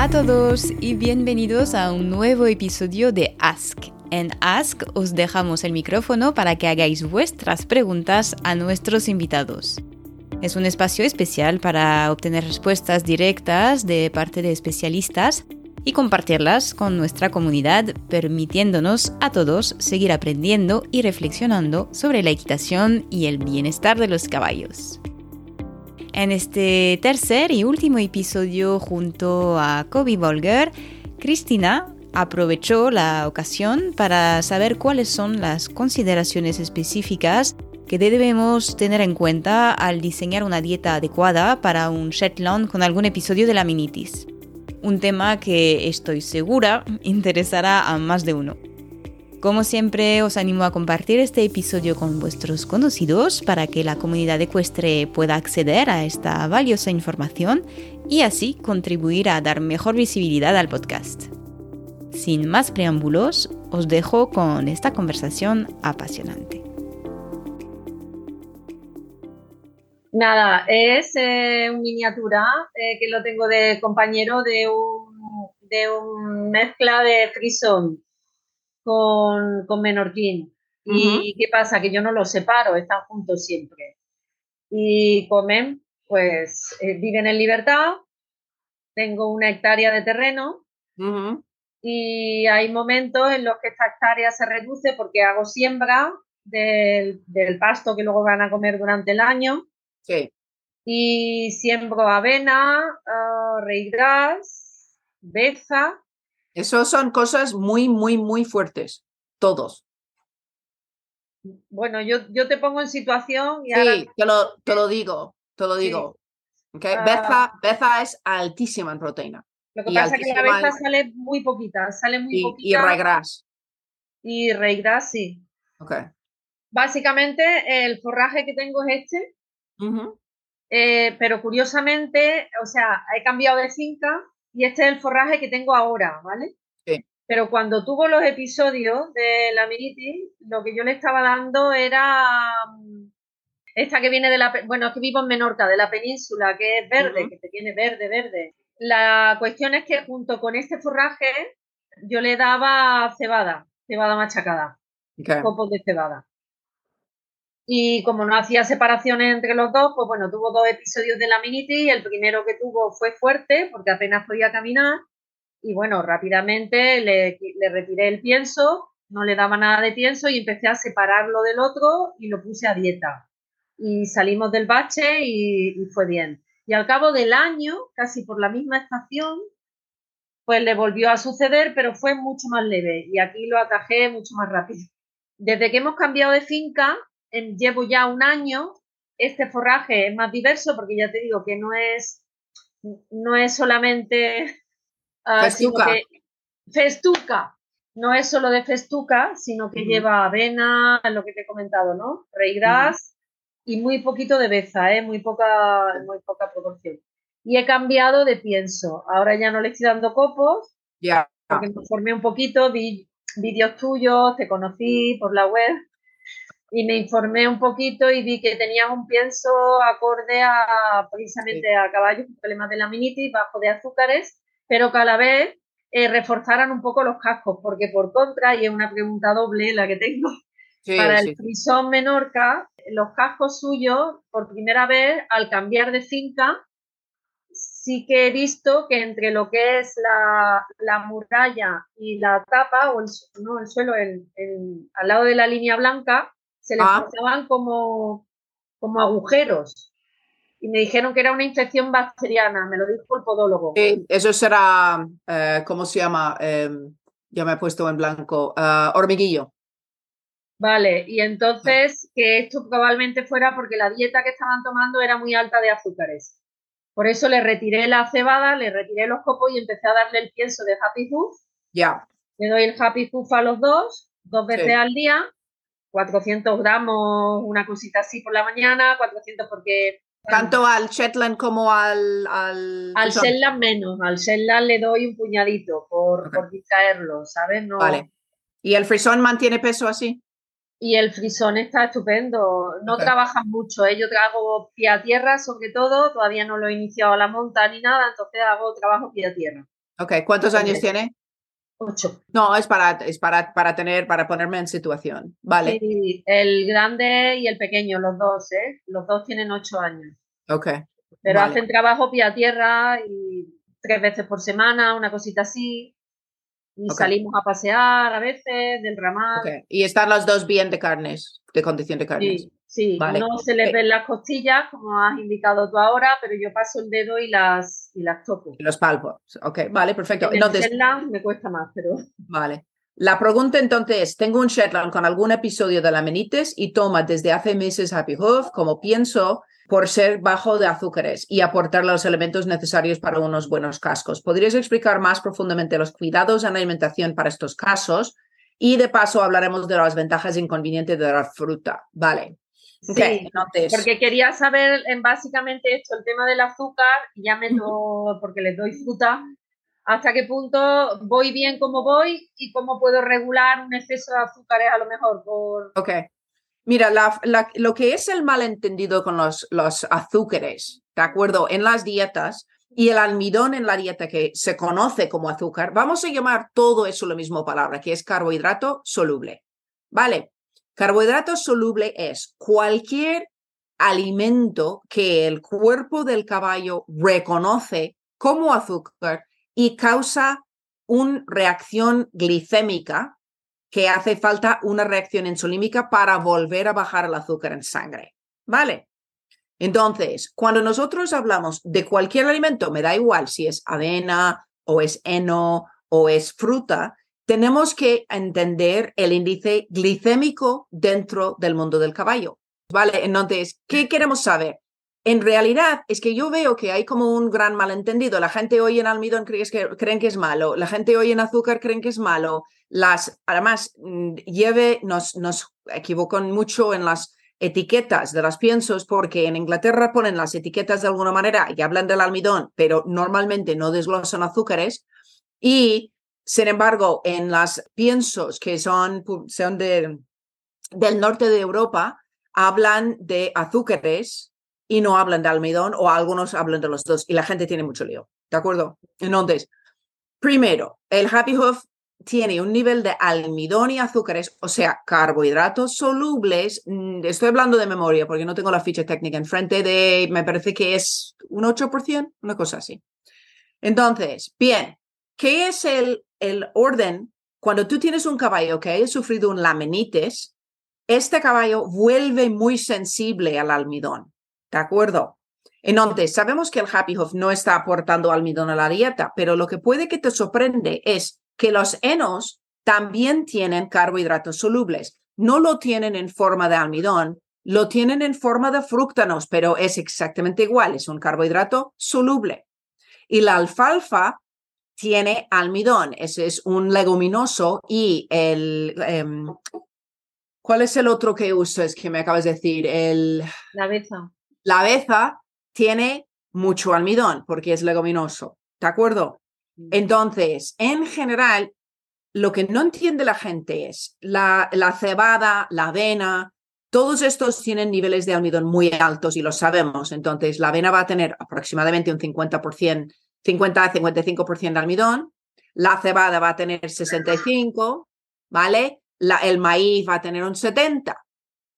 a todos y bienvenidos a un nuevo episodio de Ask. En Ask os dejamos el micrófono para que hagáis vuestras preguntas a nuestros invitados. Es un espacio especial para obtener respuestas directas de parte de especialistas y compartirlas con nuestra comunidad, permitiéndonos a todos seguir aprendiendo y reflexionando sobre la equitación y el bienestar de los caballos. En este tercer y último episodio junto a Kobe Volger, Cristina aprovechó la ocasión para saber cuáles son las consideraciones específicas que debemos tener en cuenta al diseñar una dieta adecuada para un Shetland con algún episodio de la minitis. Un tema que estoy segura interesará a más de uno. Como siempre, os animo a compartir este episodio con vuestros conocidos para que la comunidad ecuestre pueda acceder a esta valiosa información y así contribuir a dar mejor visibilidad al podcast. Sin más preámbulos, os dejo con esta conversación apasionante. Nada, es eh, una miniatura eh, que lo tengo de compañero de un, de un mezcla de frison con, con Menorquín. ¿Y qué pasa? Que yo no los separo, están juntos siempre. Y comen, pues eh, viven en libertad, tengo una hectárea de terreno y hay momentos en los que esta hectárea se reduce porque hago siembra del, pasto que luego van a comer durante el año. Sí. Y siembro avena, uh, reigras, beza esos son cosas muy, muy, muy fuertes, todos. Bueno, yo, yo te pongo en situación y Sí, te, lo, te lo digo, te lo digo. Okay. Ah. Beza, es altísima en proteína. Lo que pasa es que la beza sale muy poquita, sale muy poquita. Y regras. Y regras, sí. Ok. Básicamente el forraje que tengo es este. Eh, pero curiosamente, o sea, he cambiado de finca y este es el forraje que tengo ahora, ¿vale? Sí. Pero cuando tuvo los episodios de la minitis, lo que yo le estaba dando era mm, esta que viene de la, bueno, es que vivo en Menorca, de la península, que es verde, que te tiene verde, verde. La cuestión es que junto con este forraje yo le daba cebada, cebada machacada, copos de cebada. Y como no hacía separaciones entre los dos, pues bueno, tuvo dos episodios de la minitis. El primero que tuvo fue fuerte porque apenas podía caminar. Y bueno, rápidamente le, retiré el pienso, no le daba nada de pienso y empecé a separarlo del otro y lo puse a dieta. Y salimos del bache y fue bien. Y al cabo del año, casi por la misma estación, pues le volvió a suceder, pero fue mucho más leve. Y aquí lo atajé mucho más rápido. Desde que hemos cambiado de finca, llevo ya un año, este forraje es más diverso porque ya te digo que no es, no es solamente... Uh, festuca. festuca. No es solo de festuca, sino que lleva avena, lo que te he comentado, ¿no? Reigras y muy poquito de beza, ¿eh? Muy poca, muy poca proporción. Y he cambiado de pienso. Ahora ya no le estoy dando copos. Ya. Porque me formé un poquito, vi vídeos tuyos, te conocí por la web y me informé un poquito y vi que tenía un pienso acorde a precisamente a caballos con problemas de laminitis, bajo de azúcares, pero que a la vez eh, reforzaran un poco los cascos, porque por contra, y es una pregunta doble la que tengo, para el frisón menorca, los cascos suyos, por primera vez, al cambiar de finca, sí que he visto que entre lo que es la, la muralla y la tapa, o el, no, el suelo, el, al lado de la línea blanca, se les ah. como, como agujeros. Y me dijeron que era una infección bacteriana, me lo dijo el podólogo. Sí, eso será, eh, ¿cómo se llama? Em, ya me he puesto en blanco, ah, hormiguillo. Vale, y entonces que esto probablemente fuera porque la dieta que estaban tomando era muy alta de azúcares. Por eso le retiré la cebada, le retiré los copos y empecé a darle el pienso de Happy Hoof. Ya. Le doy el Happy Hoof a los dos, dos veces al día 400 gramos, una cosita así por la mañana, 400 porque... Tanto al Shetland como al... Al, al Shetland menos, al Shetland le doy un puñadito por, por distraerlo, ¿sabes? No... Vale. ¿Y el frisón mantiene peso así? Y el frisón está estupendo, no trabajan mucho, ¿eh? yo hago pie a tierra sobre todo, todavía no lo he iniciado a la monta ni nada, entonces hago trabajo pie a tierra. Ok, ¿cuántos años tiene? Ocho. No, es para, es para, para tener, para ponerme en situación. Vale, Sí, el grande y el pequeño, los dos, ¿eh? Los dos tienen ocho años. ok. Pero Vale. hacen trabajo pie a tierra y tres veces por semana, una cosita así. Y Ok. salimos a pasear a veces del ramal. ok. Y están los dos bien de carnes, de condición de carnes. Sí, sí, Vale. no se les Eh. ven las costillas, como has indicado tú ahora, pero yo paso el dedo y las, y las toco. Los palpos. Ok, vale, perfecto. En el Entonces, Shetland me cuesta más, pero Vale. La pregunta entonces es, tengo un Shetland con algún episodio de laminitis y toma desde hace meses Happy Hoof, como pienso, por ser bajo de azúcares y aportar los elementos necesarios para unos buenos cascos. ¿Podrías explicar más profundamente los cuidados en la alimentación para estos casos? Y de paso hablaremos de las ventajas e inconvenientes de la fruta. Vale. Sí, porque quería saber en básicamente esto, el tema del azúcar, y ya meto, porque les doy fruta, hasta qué punto voy bien como voy y cómo puedo regular un exceso de azúcares a lo mejor por... Ok. Mira, la- la- lo que es el malentendido con los, los azúcares, ¿de acuerdo? En las dietas y el almidón en la dieta que se conoce como azúcar, vamos a llamar todo eso la misma palabra, que es carbohidrato soluble. ¿Vale? Carbohidrato soluble es cualquier alimento que el cuerpo del caballo reconoce como azúcar y causa una reacción glicémica que hace falta una reacción insulímica para volver a bajar el azúcar en sangre. ¿Vale? Entonces, cuando nosotros hablamos de cualquier alimento, me da igual si es avena o es heno o es fruta, tenemos que entender el índice glicémico dentro del mundo del caballo. ¿Vale? Entonces, ¿qué queremos saber? En realidad es que yo veo que hay como un gran malentendido. La gente hoy en almidón cree que, creen que es malo, la gente hoy en azúcar creen que es malo. Las, además, mm, lleve, nos, nos equivocan mucho en las etiquetas de los piensos porque en Inglaterra ponen las etiquetas de alguna manera y hablan del almidón, pero normalmente no desglosan azúcares. Y, sin embargo, en las piensos que son, son de, del norte de Europa, hablan de azúcares y no hablan de almidón o algunos hablan de los dos y la gente tiene mucho lío, ¿de acuerdo? Entonces, primero, el Happy Hoof tiene un nivel de almidón y azúcares, o sea, carbohidratos solubles. mm, Estoy hablando de memoria porque no tengo la ficha técnica enfrente de, me parece que es un 8%, una cosa así. Entonces, bien, ¿qué es el, el orden? Cuando tú tienes un caballo que haya sufrido un laminitis, este caballo vuelve muy sensible al almidón, ¿de acuerdo? Entonces, sabemos que el Happy Hoof no está aportando almidón a la dieta, pero lo que puede que te sorprende es que los enos también tienen carbohidratos solubles. No lo tienen en forma de almidón, lo tienen en forma de fructanos, pero es exactamente igual, es un carbohidrato soluble. Y la alfalfa tiene almidón, ese es un leguminoso y el... em, ¿Cuál es el otro que usas que me acabas de decir? El, La beza. la aveza tiene mucho almidón porque es leguminoso, ¿de acuerdo? Entonces, en general, lo que no entiende la gente es la, la cebada, la avena, todos estos tienen niveles de almidón muy altos y lo sabemos. Entonces, la avena va a tener aproximadamente un 50%, 50-55% de almidón, la cebada va a tener 65, ¿vale? La, el maíz va a tener un 70.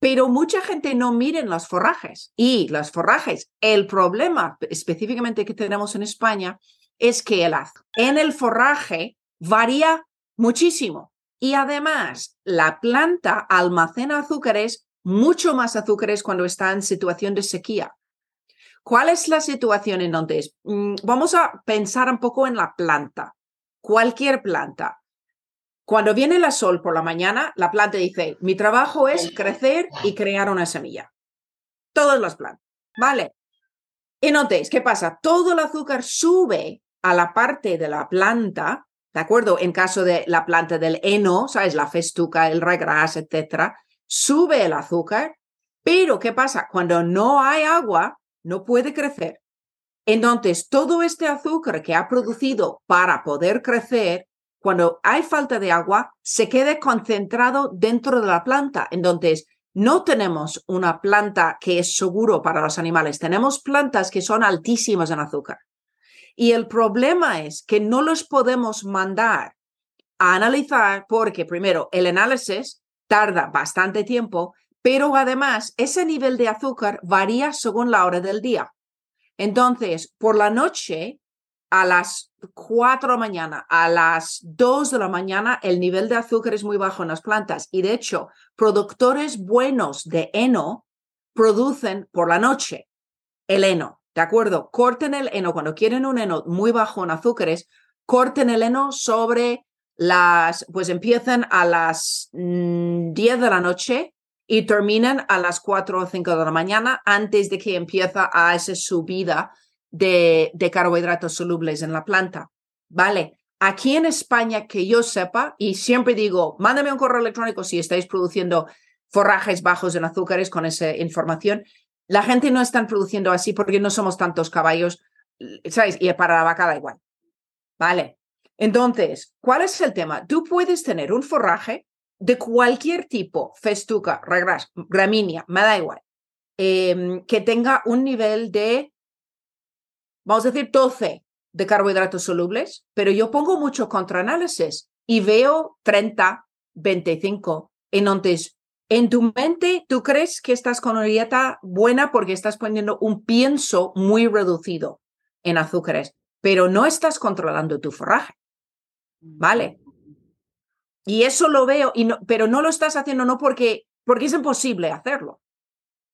Pero mucha gente no miren los forrajes y los forrajes. El problema específicamente que tenemos en España es que el az- en el forraje varía muchísimo y además la planta almacena azúcares, mucho más azúcares cuando está en situación de sequía. ¿Cuál es la situación entonces? Mm, Vamos a pensar un poco en la planta, cualquier planta. Cuando viene el sol por la mañana, la planta dice, mi trabajo es crecer y crear una semilla. Todas las plantas, ¿vale? Y notéis, ¿qué pasa? Todo el azúcar sube a la parte de la planta, ¿de acuerdo? En caso de la planta del heno, ¿sabes? La festuca, el regras, etcétera, sube el azúcar, pero ¿qué pasa? Cuando no hay agua, no puede crecer. Entonces, todo este azúcar que ha producido para poder crecer, cuando hay falta de agua, se queda concentrado dentro de la planta. Entonces, no tenemos una planta que es seguro para los animales, tenemos plantas que son altísimas en azúcar. Y el problema es que no los podemos mandar a analizar porque, primero, el análisis tarda bastante tiempo, pero además ese nivel de azúcar varía según la hora del día. Entonces, por la noche, a las 4 de la mañana, a las 2 de la mañana, el nivel de azúcar es muy bajo en las plantas. Y de hecho, productores buenos de heno producen por la noche el heno. ¿De acuerdo? Corten el heno. Cuando quieren un heno muy bajo en azúcares, corten el heno sobre las, pues empiezan a las 10 mm, de la noche y terminan a las 4 o 5 de la mañana antes de que empieza a esa subida de, de carbohidratos solubles en la planta. Vale, aquí en España, que yo sepa, y siempre digo, mándame un correo electrónico si estáis produciendo forrajes bajos en azúcares con esa información. La gente no está produciendo así porque no somos tantos caballos, ¿sabes? Y para la vaca da igual. Vale. Entonces, ¿cuál es el tema? Tú puedes tener un forraje de cualquier tipo, festuca, regras, gramínea, me da igual, em, que tenga un nivel de, vamos a decir, 12 de carbohidratos solubles, pero yo pongo mucho contraanálisis y veo 30, 25. Entonces, en tu mente, tú crees que estás con una dieta buena porque estás poniendo un pienso muy reducido en azúcares, pero no estás controlando tu forraje. ¿Vale? Y eso lo veo, y no, pero no lo estás haciendo no porque, porque es imposible hacerlo.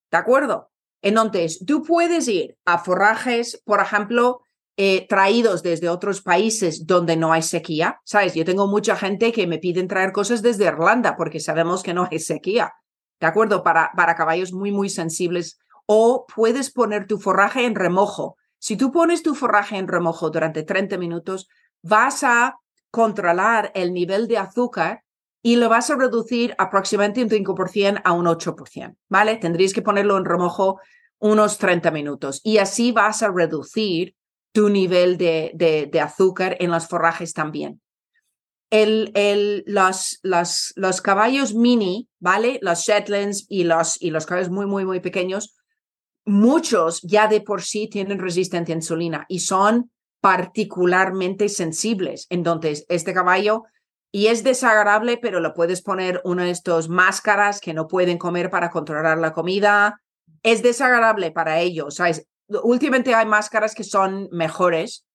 ¿De acuerdo? Entonces, tú puedes ir a forrajes, por ejemplo, eh, traídos desde otros países donde no hay sequía. ¿Sabes? Yo tengo mucha gente que me piden traer cosas desde Irlanda porque sabemos que no hay sequía. ¿De acuerdo? Para, para caballos muy, muy sensibles. O puedes poner tu forraje en remojo. Si tú pones tu forraje en remojo durante 30 minutos, vas a controlar el nivel de azúcar y lo vas a reducir aproximadamente un 5% a un 8%, ¿vale? Tendrías que ponerlo en remojo unos 30 minutos y así vas a reducir tu nivel de, de, azúcar en los forrajes también. El, el, los, los, los, caballos mini, ¿vale? Los Shetlands y los, y los caballos muy, muy, muy pequeños, muchos ya de por sí tienen resistencia a insulina y son particularmente sensibles. Entonces, este caballo, y es desagradable, pero lo puedes poner una de estas máscaras que no pueden comer para controlar la comida. Es desagradable para ellos. ¿sabes? Últimamente hay máscaras que son mejores,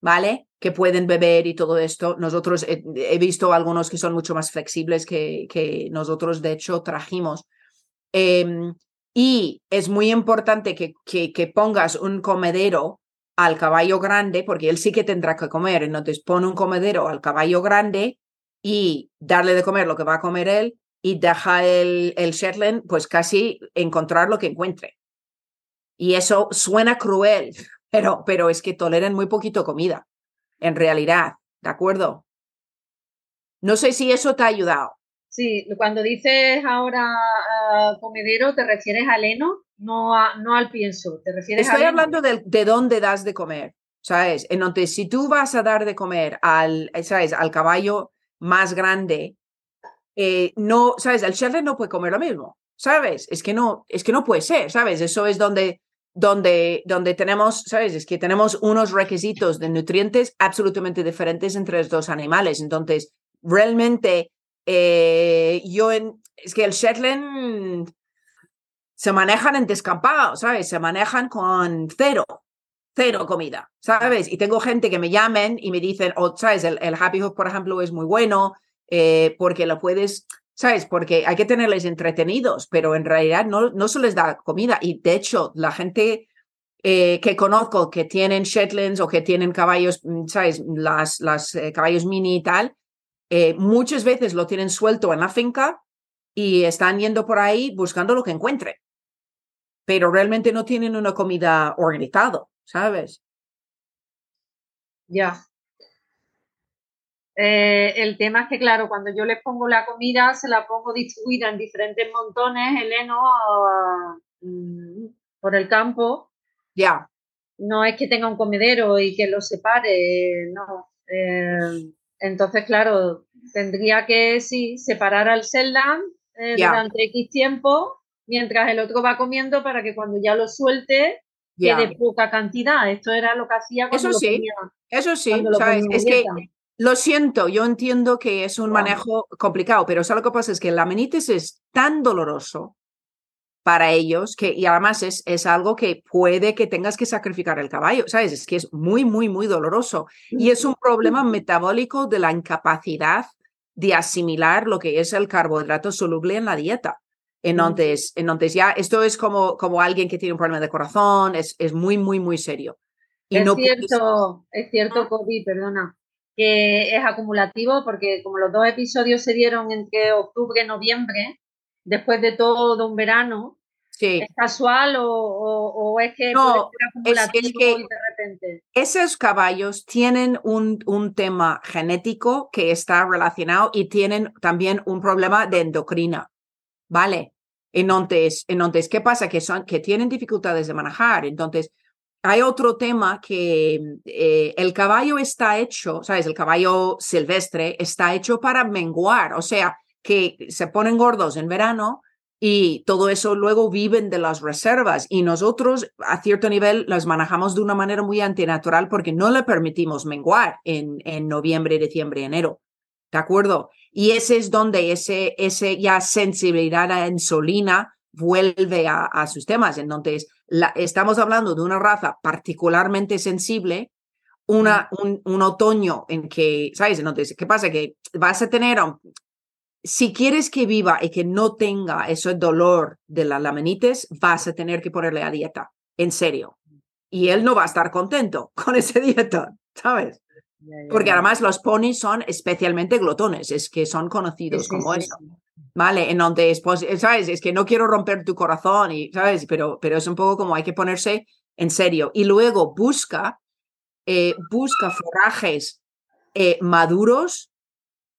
¿vale? Que pueden beber y todo esto. Nosotros he, visto algunos que son mucho más flexibles que, nosotros, de hecho, trajimos. Em, y es muy importante que pongas un comedero al caballo grande, porque él sí que tendrá que comer, entonces pone un comedero al caballo grande y darle de comer lo que va a comer él y deja el, el Shetland pues casi encontrar lo que encuentre. Y eso suena cruel, pero, pero es que toleran muy poquito comida, en realidad, ¿de acuerdo? No sé si eso te ha ayudado. Sí, cuando dices ahora ah, comedero, ¿te refieres al heno? No, no al pienso, ¿te refieres Estoy hablando de, de, dónde das de comer, ¿sabes? Entonces, si tú vas a dar de comer al, ¿sabes? Al caballo más grande, eh, no, ¿sabes? El Shetland no puede comer lo mismo, ¿sabes? Es que no, es que no puede ser, ¿sabes? Eso es donde, donde, donde tenemos, ¿sabes? Es que tenemos unos requisitos de nutrientes absolutamente diferentes entre los dos animales. Entonces, realmente eh, yo en, es que el Shetland se manejan en descampado, ¿sabes? Se manejan con cero, cero comida, ¿sabes? Y tengo gente que me llamen y me dicen, oh, ¿sabes? El, Happy Hook, por ejemplo, es muy bueno eh, porque lo puedes, ¿sabes? Porque hay que tenerles entretenidos, pero en realidad no, no se les da comida. Y de hecho, la gente eh, que conozco que tienen Shetlands o que tienen caballos, mm, ¿sabes? Las, las caballos mini y tal, eh, muchas veces lo tienen suelto en la finca y están yendo por ahí buscando lo que encuentren, pero realmente no tienen una comida organizada, ¿sabes? Ya. Eh, el tema es que, claro, cuando yo les pongo la comida, se la pongo distribuida en diferentes montones, el heno, mm, por el campo. Ya. No es que tenga un comedero y que lo separe, no. Eh, entonces, claro, tendría que sí, separar al Seldan eh, durante X tiempo mientras el otro va comiendo para que cuando ya lo suelte que de poca cantidad. Esto era lo que hacía cuando Eso sí, eso sí, ¿sabes? Es que lo siento, yo entiendo que es un manejo complicado, pero ¿sabes lo que pasa? Es que la amenitis es tan doloroso para ellos que, y además es, es algo que puede que tengas que sacrificar el caballo, ¿sabes? Es que es muy, muy, muy doloroso. Y es un problema metabólico de la incapacidad de asimilar lo que es el carbohidrato soluble en la dieta. Entonces, entonces ya esto es como, como alguien que tiene un problema de corazón, es, es muy, muy, muy serio. Y es cierto, es cierto, Kobe, perdona, que es acumulativo porque como los dos episodios se dieron entre octubre y noviembre, después de todo un verano, ¿es casual o, es que no, es, que de repente? Esos caballos tienen un, un tema genético que está relacionado y tienen también un problema de endocrina. ¿Vale? Entonces, entonces ¿qué pasa? Que, son, que tienen dificultades de manejar. Entonces, hay otro tema que eh, el caballo está hecho, ¿sabes? El caballo silvestre está hecho para menguar, o sea, que se ponen gordos en verano y todo eso luego viven de las reservas y nosotros a cierto nivel las manejamos de una manera muy antinatural porque no le permitimos menguar en, en noviembre, diciembre, enero. ¿De acuerdo? Y ese es donde ese, ese ya sensibilidad a insulina vuelve a, sus temas. Entonces, la, estamos hablando de una raza particularmente sensible, una, un, un, otoño en que, ¿sabes? Entonces, ¿qué pasa? Que vas a tener, si quieres que viva y que no tenga ese dolor de la laminitis, vas a tener que ponerle a dieta, en serio. Y él no va a estar contento con esa dieta, ¿sabes? Porque además los ponis son especialmente glotones, es que son conocidos como eso. Vale, en donde pues, ¿sabes? Es que no quiero romper tu corazón, y, ¿sabes? Pero, pero es un poco como hay que ponerse en serio. Y luego busca, eh, busca forrajes eh, maduros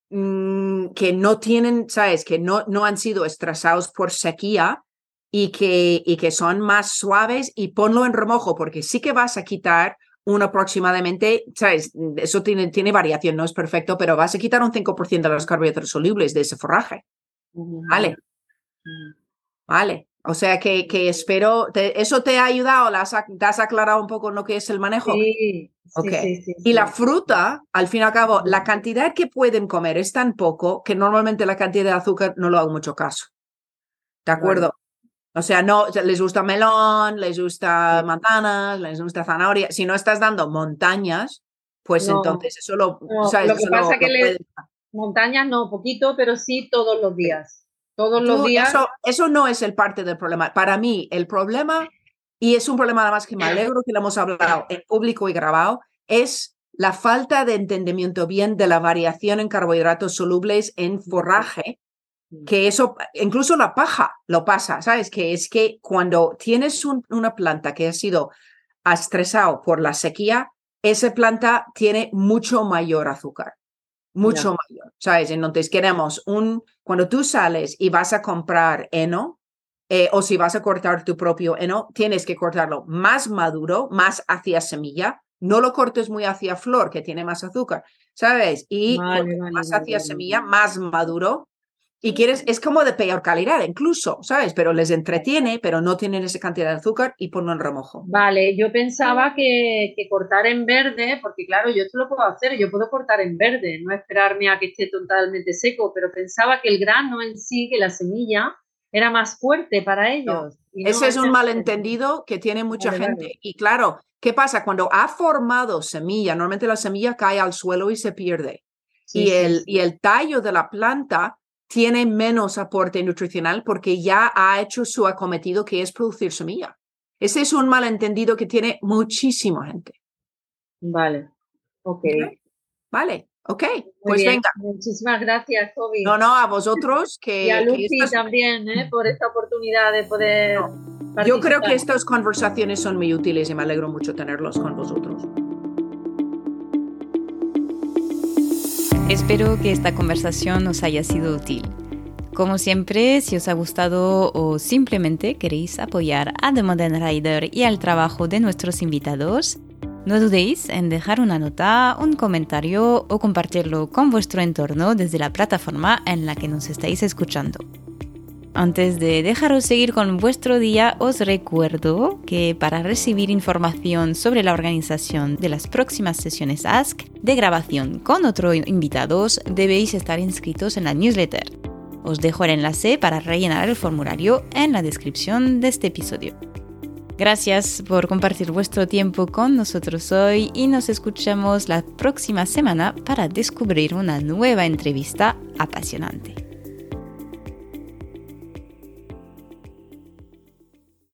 mm, que no tienen, ¿sabes? Que no, no han sido estresados por sequía y que, y que son más suaves y ponlo en remojo porque sí que vas a quitar un aproximadamente, ¿sabes? Eso tiene, tiene variación, no es perfecto, pero vas a quitar un 5% de los carbohidratos solubles de ese forraje. Vale. Vale. O sea que, que espero, ¿eso te ha ayudado? ¿Te has aclarado un poco lo que es el manejo? Sí. Okay. y la fruta, al fin y al cabo, la cantidad que pueden comer es tan poco que normalmente la cantidad de azúcar no lo hago mucho caso. ¿De acuerdo? O sea, no, les gusta melón, les gusta manzanas, les gusta zanahoria. Si no estás dando montañas, pues entonces eso lo... Lo que pasa es que montañas no, poquito, pero sí todos los días. Todos los días. Eso, eso no es el parte del problema. Para mí, el problema, y es un problema además que me alegro que lo hemos hablado en público y grabado, es la falta de entendimiento bien de la variación en carbohidratos solubles en forraje que eso, incluso la paja lo pasa, ¿sabes? Que es que cuando tienes una planta que ha sido estresado por la sequía, esa planta tiene mucho mayor azúcar, mucho mayor, ¿sabes? Entonces queremos un, cuando tú sales y vas a comprar heno, eh, o si vas a cortar tu propio heno, tienes que cortarlo más maduro, más hacia semilla, no lo cortes muy hacia flor, que tiene más azúcar, ¿sabes? Y más hacia semilla, más maduro, y quieres, es como de peor calidad incluso, ¿sabes? Pero les entretiene, pero no tienen esa cantidad de azúcar y ponlo en remojo. Vale, yo pensaba que, cortar en verde, porque claro, yo esto lo puedo hacer, yo puedo cortar en verde, no esperarme a que esté totalmente seco, pero pensaba que el grano en sí, que la semilla, era más fuerte para ellos. ese es un malentendido que tiene mucha gente. Y claro, ¿qué pasa? Cuando ha formado semilla, normalmente la semilla cae al suelo y se pierde. y, el, y el tallo de la planta tiene menos aporte nutricional porque ya ha hecho su acometido que es producir semilla. Ese es un malentendido que tiene muchísima gente. Vale, ok. Vale, ok. pues venga. Muchísimas gracias, Toby. No, no, a vosotros que... y a Lucy también, ¿eh? por esta oportunidad de poder... Yo creo que estas conversaciones son muy útiles y me alegro mucho tenerlos con vosotros. Espero que esta conversación os haya sido útil. Como siempre, si os ha gustado o simplemente queréis apoyar a The Modern Rider y al trabajo de nuestros invitados, no dudéis en dejar una nota, un comentario o compartirlo con vuestro entorno desde la plataforma en la que nos estáis escuchando. Antes de dejaros seguir con vuestro día, os recuerdo que para recibir información sobre la organización de las próximas sesiones Ask de grabación con otros invitados, debéis estar inscritos en la newsletter. Os dejo el enlace para rellenar el formulario en la descripción de este episodio. Gracias por compartir vuestro tiempo con nosotros hoy y nos escuchamos la próxima semana para descubrir una nueva entrevista apasionante.